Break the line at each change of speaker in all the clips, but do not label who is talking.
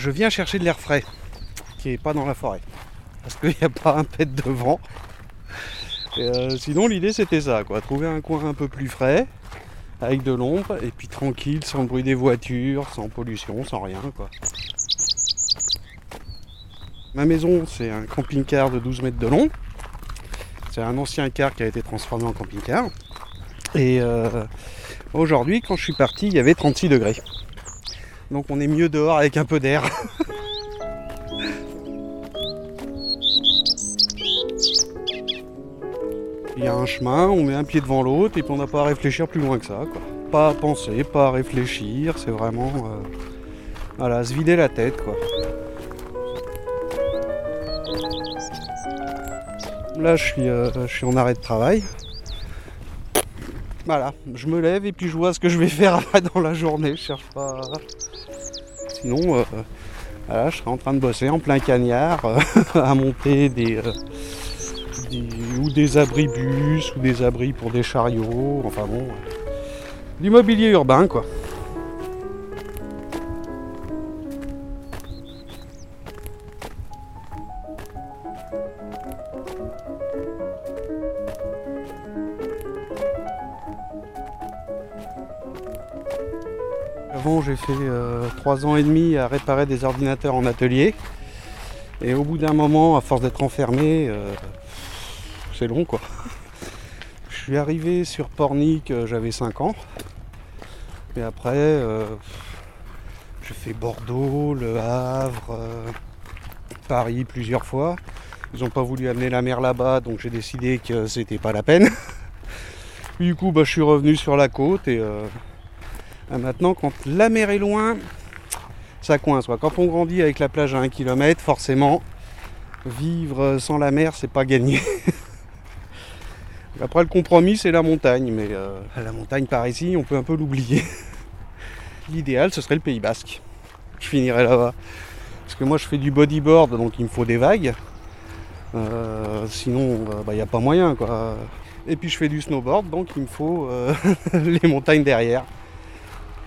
Je viens chercher de l'air frais, qui est pas dans la forêt. Parce qu'il n'y a pas un pet de vent. Euh, sinon l'idée c'était ça, quoi. Trouver un coin un peu plus frais, avec de l'ombre, et puis tranquille, sans bruit des voitures, sans pollution, sans rien, quoi. Ma maison, c'est un camping-car de 12 mètres de long. C'est un ancien car qui a été transformé en camping-car. Et euh, aujourd'hui, quand je suis parti, il y avait 36 degrés. Donc on est mieux dehors avec un peu d'air. Il y a un chemin, on met un pied devant l'autre et puis on n'a pas à réfléchir plus loin que ça. Pas à penser, pas à réfléchir, c'est vraiment euh, voilà, se vider la tête quoi. Là je suis, euh, je suis en arrêt de travail. Voilà, je me lève et puis je vois ce que je vais faire dans la journée. Je cherche pas. Sinon, euh, je serai en train de bosser en plein cagnard, euh, à monter des, euh, ou des abris bus ou des abris pour des chariots. Enfin bon, du mobilier urbain quoi. J'ai fait euh, trois ans et demi à réparer des ordinateurs en atelier. Et au bout d'un moment, à force d'être enfermé, euh, c'est long quoi. Je suis arrivé sur Pornic, euh, j'avais 5 ans. Et après, j'ai fait Bordeaux, Le Havre, Paris plusieurs fois. Ils n'ont pas voulu amener la mer là-bas, donc j'ai décidé que c'était pas la peine. du coup, bah, je suis revenu sur la côte et Maintenant, quand la mer est loin, ça coince. Quand on grandit avec la plage à 1 km, forcément, vivre sans la mer, c'est pas gagné. Après, le compromis, c'est la montagne. Mais euh, la montagne par ici, on peut un peu l'oublier. L'idéal, ce serait le Pays Basque. Je finirai là-bas. Parce que moi, je fais du bodyboard, donc il me faut des vagues. Euh, sinon, il n'y a pas moyen. Et puis, je fais du snowboard, donc il me faut euh, les montagnes derrière.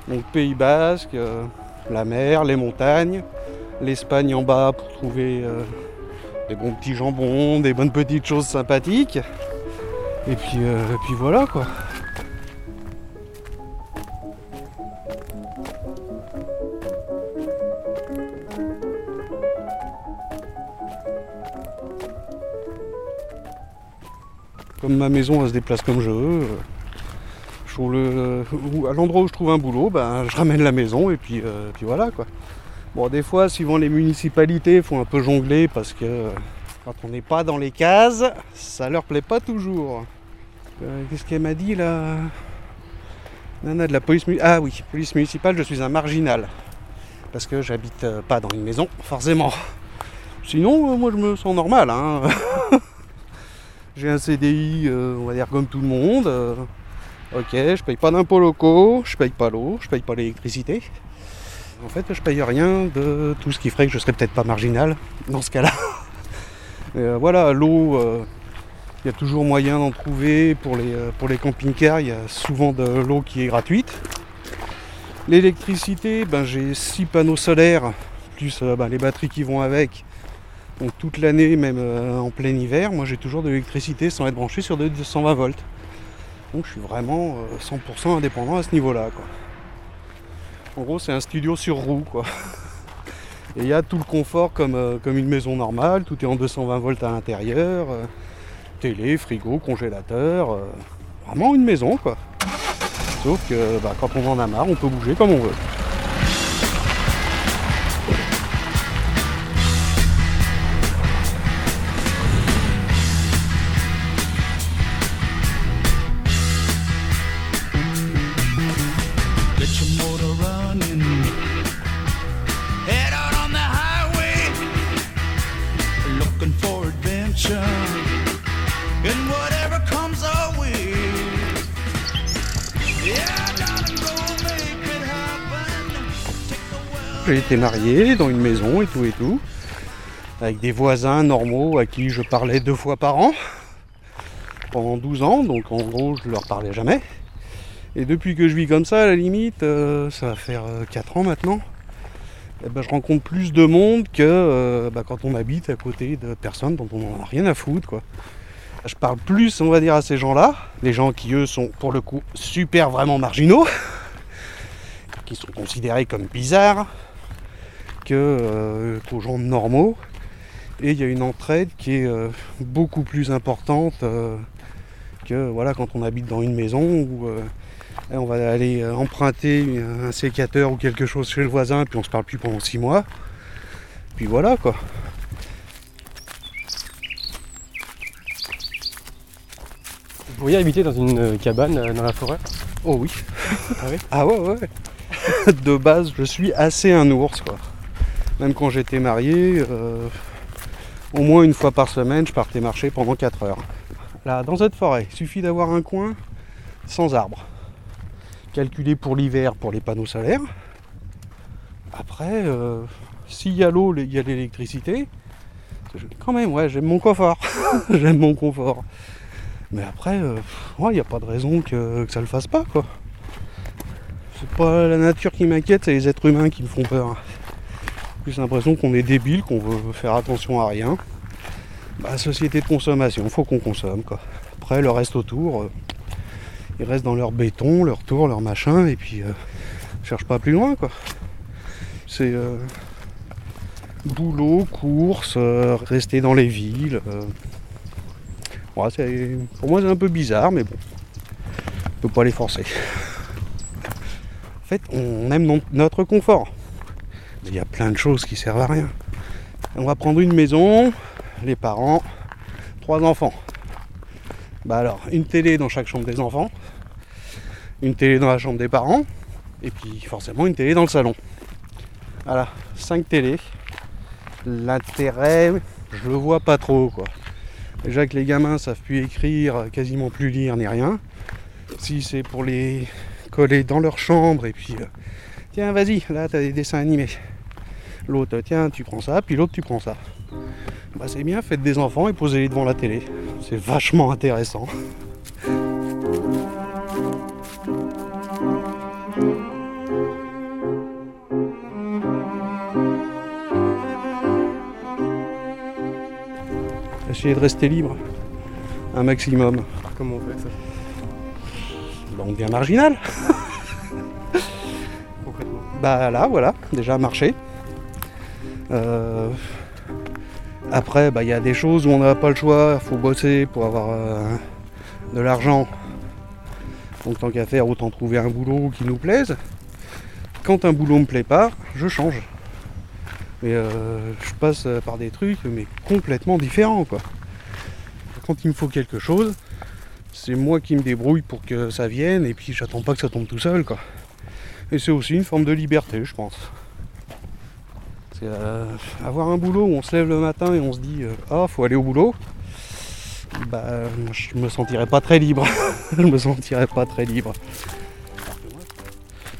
Donc Pays Basque, euh, la mer, les montagnes, l'Espagne en bas pour trouver euh, des bons petits jambons, des bonnes petites choses sympathiques. Et puis, euh, et puis voilà quoi. Comme ma maison elle se déplace comme je veux. Ou à l'endroit où je trouve un boulot, ben, je ramène la maison et puis, euh, puis voilà quoi. Bon, des fois, suivant les municipalités, il faut un peu jongler parce que quand on n'est pas dans les cases, ça leur plaît pas toujours. Euh, Qu'est-ce qu'elle m'a dit là? Nana de la police Ah oui, police municipale, je suis un marginal. Parce que j'habite euh, pas dans une maison, forcément. Sinon, moi je me sens normal. hein. J'ai un CDI, on va dire comme tout le monde. Ok, je paye pas d'impôts locaux, je paye pas l'eau, je paye pas l'électricité. En fait, je paye rien de tout ce qui ferait que je serais peut-être pas marginal dans ce cas-là. Euh, voilà, l'eau, euh, il y a toujours moyen d'en trouver pour les, euh, pour les camping-cars, il y a souvent de l'eau qui est gratuite. L'électricité, ben, j'ai 6 panneaux solaires, plus ben, les batteries qui vont avec. Donc toute l'année, même en plein hiver, moi j'ai toujours de l'électricité sans être branché sur de 220 volts. Donc je suis vraiment euh, 100% indépendant à ce niveau-là. En gros, c'est un studio sur roue. Quoi. Et il y a tout le confort comme, euh, comme une maison normale. Tout est en 220 volts à l'intérieur. euh, télé, frigo, congélateur. euh, vraiment une maison. quoi. Sauf que bah, quand on en a marre, on peut bouger comme on veut. J'ai été marié dans une maison et tout et tout. Avec des voisins normaux à qui je parlais deux fois par an. Pendant 12 ans, donc en gros je leur parlais jamais. Et depuis que je vis comme ça, à la limite, euh, ça va faire 4 ans maintenant. Eh ben, je rencontre plus de monde que euh, bah, quand on habite à côté de personnes dont on n'en a rien à foutre. Quoi. Je parle plus, on va dire, à ces gens-là, les gens qui, eux, sont pour le coup super vraiment marginaux, qui sont considérés comme bizarres, euh, qu'aux gens normaux. Et il y a une entraide qui est euh, beaucoup plus importante que voilà, quand on habite dans une maison on va aller euh, emprunter un sécateur ou quelque chose chez le voisin, puis on se parle plus pendant six mois. Puis voilà quoi.
Vous pourriez habiter dans une euh, cabane euh, dans la forêt?
Oh oui.
Ah oui?
Ah ouais ouais. De base, je suis assez un ours quoi. Même quand j'étais marié, euh, au moins une fois par semaine, je partais marcher pendant 4 heures. Là, dans cette forêt, il suffit d'avoir un coin sans arbres. Calculé pour l'hiver pour les panneaux solaires. Après, euh, s'il y a l'eau, il y a l'électricité. Quand même, ouais, j'aime mon confort. j'aime mon confort. Mais après, euh, il n'y a pas de raison que, que ça le fasse pas, quoi. C'est pas la nature qui m'inquiète, c'est les êtres humains qui me font peur. J'ai l'impression qu'on est débile, qu'on veut faire attention à rien. Bah, société de consommation, faut qu'on consomme, quoi. Après, le reste autour, euh, ils restent dans leur béton, leur tour, leur machin, et puis euh, cherche pas plus loin, quoi. C'est euh, boulot, course, euh, rester dans les villes. euh. Pour moi, c'est un peu bizarre, mais bon, on peut pas les forcer. En fait, on aime notre confort. Mais il y a plein de choses qui servent à rien. On va prendre une maison, les parents, trois enfants. Bah alors, une télé dans chaque chambre des enfants, une télé dans la chambre des parents, et puis forcément une télé dans le salon. Voilà, cinq télés. L'intérêt, je le vois pas trop quoi. Déjà que les gamins savent plus écrire, quasiment plus lire ni rien. Si c'est pour les coller dans leur chambre et puis euh, tiens vas-y, là t'as des dessins animés. L'autre tiens tu prends ça, puis l'autre tu prends ça. Bah c'est bien, faites des enfants et posez-les devant la télé. C'est vachement intéressant. Essayez de rester libre. Un maximum.
Comment on fait ça?
Bah, on devient marginal.
concrètement
Bah là, voilà, déjà marché. Euh, Après, bah, il y a des choses où on n'a pas le choix, il faut bosser pour avoir euh, de l'argent. Donc tant qu'à faire, autant trouver un boulot qui nous plaise. Quand un boulot me plaît pas, je change. Et euh, je passe par des trucs mais complètement différents quoi. Quand il me faut quelque chose, c'est moi qui me débrouille pour que ça vienne et puis j'attends pas que ça tombe tout seul quoi. Et c'est aussi une forme de liberté, je pense. Euh, avoir un boulot où on se lève le matin et on se dit euh, ah faut aller au boulot. Bah je me sentirais pas très libre. je me sentirais pas très libre.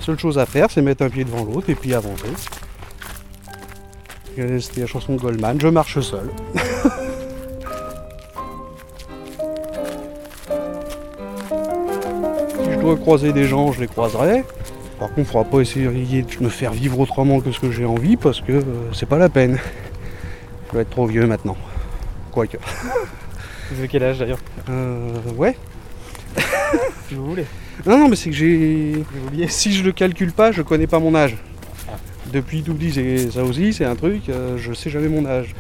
Seule chose à faire, c'est mettre un pied devant l'autre et puis avancer. C'était la chanson de Goldman, je marche seul. si je dois croiser des gens, je les croiserai. Par contre, il ne faudra pas essayer de me faire vivre autrement que ce que j'ai envie parce que euh, c'est pas la peine. Je vais être trop vieux maintenant. Quoique.
Vous avez quel âge d'ailleurs
Euh, ouais.
Si vous voulez.
Non, non, mais c'est que j'ai. Si je le calcule pas, je connais pas mon âge. Depuis tout petit, ça aussi, c'est un truc, euh, je sais jamais mon âge.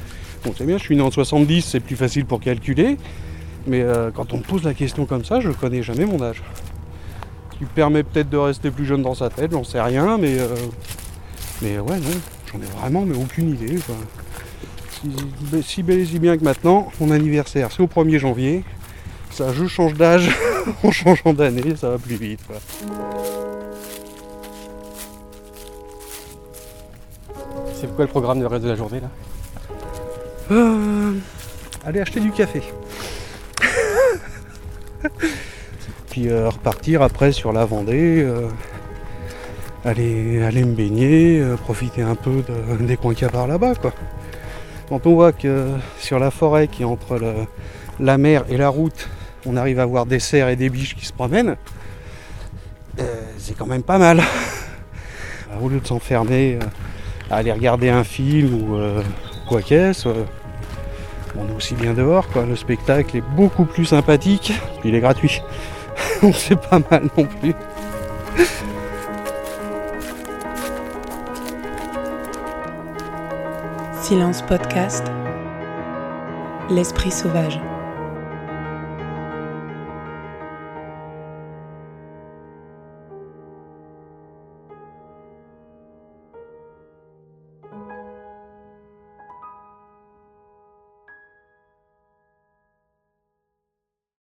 Bon, c'est bien, je suis né en 70, c'est plus facile pour calculer. Mais euh, quand on me pose la question comme ça, je connais jamais mon âge. Ce qui permet peut-être de rester plus jeune dans sa tête, j'en sais rien, mais. euh, mais ouais, non, j'en ai vraiment mais aucune idée. Si, bel et si bien que maintenant, mon anniversaire, c'est au 1er janvier. Ça, je change d'âge en changeant d'année, ça va plus vite.
C'est quoi le programme de reste de la journée là
Euh, aller acheter du café. Puis euh, repartir après sur la Vendée, euh, aller, aller me baigner, profiter un peu de- des coins qu'il y a par là-bas. Quoi. Quand on voit que sur la forêt qui est entre le- la mer et la route, on arrive à voir des cerfs et des biches qui se promènent, c'est quand même pas mal. Au lieu de s'enfermer aller regarder un film ou euh, quoi qu'est-ce. euh, on est aussi bien dehors, quoi. Le spectacle est beaucoup plus sympathique, il est gratuit. Donc c'est pas mal non plus.
Silence Podcast. L'esprit sauvage.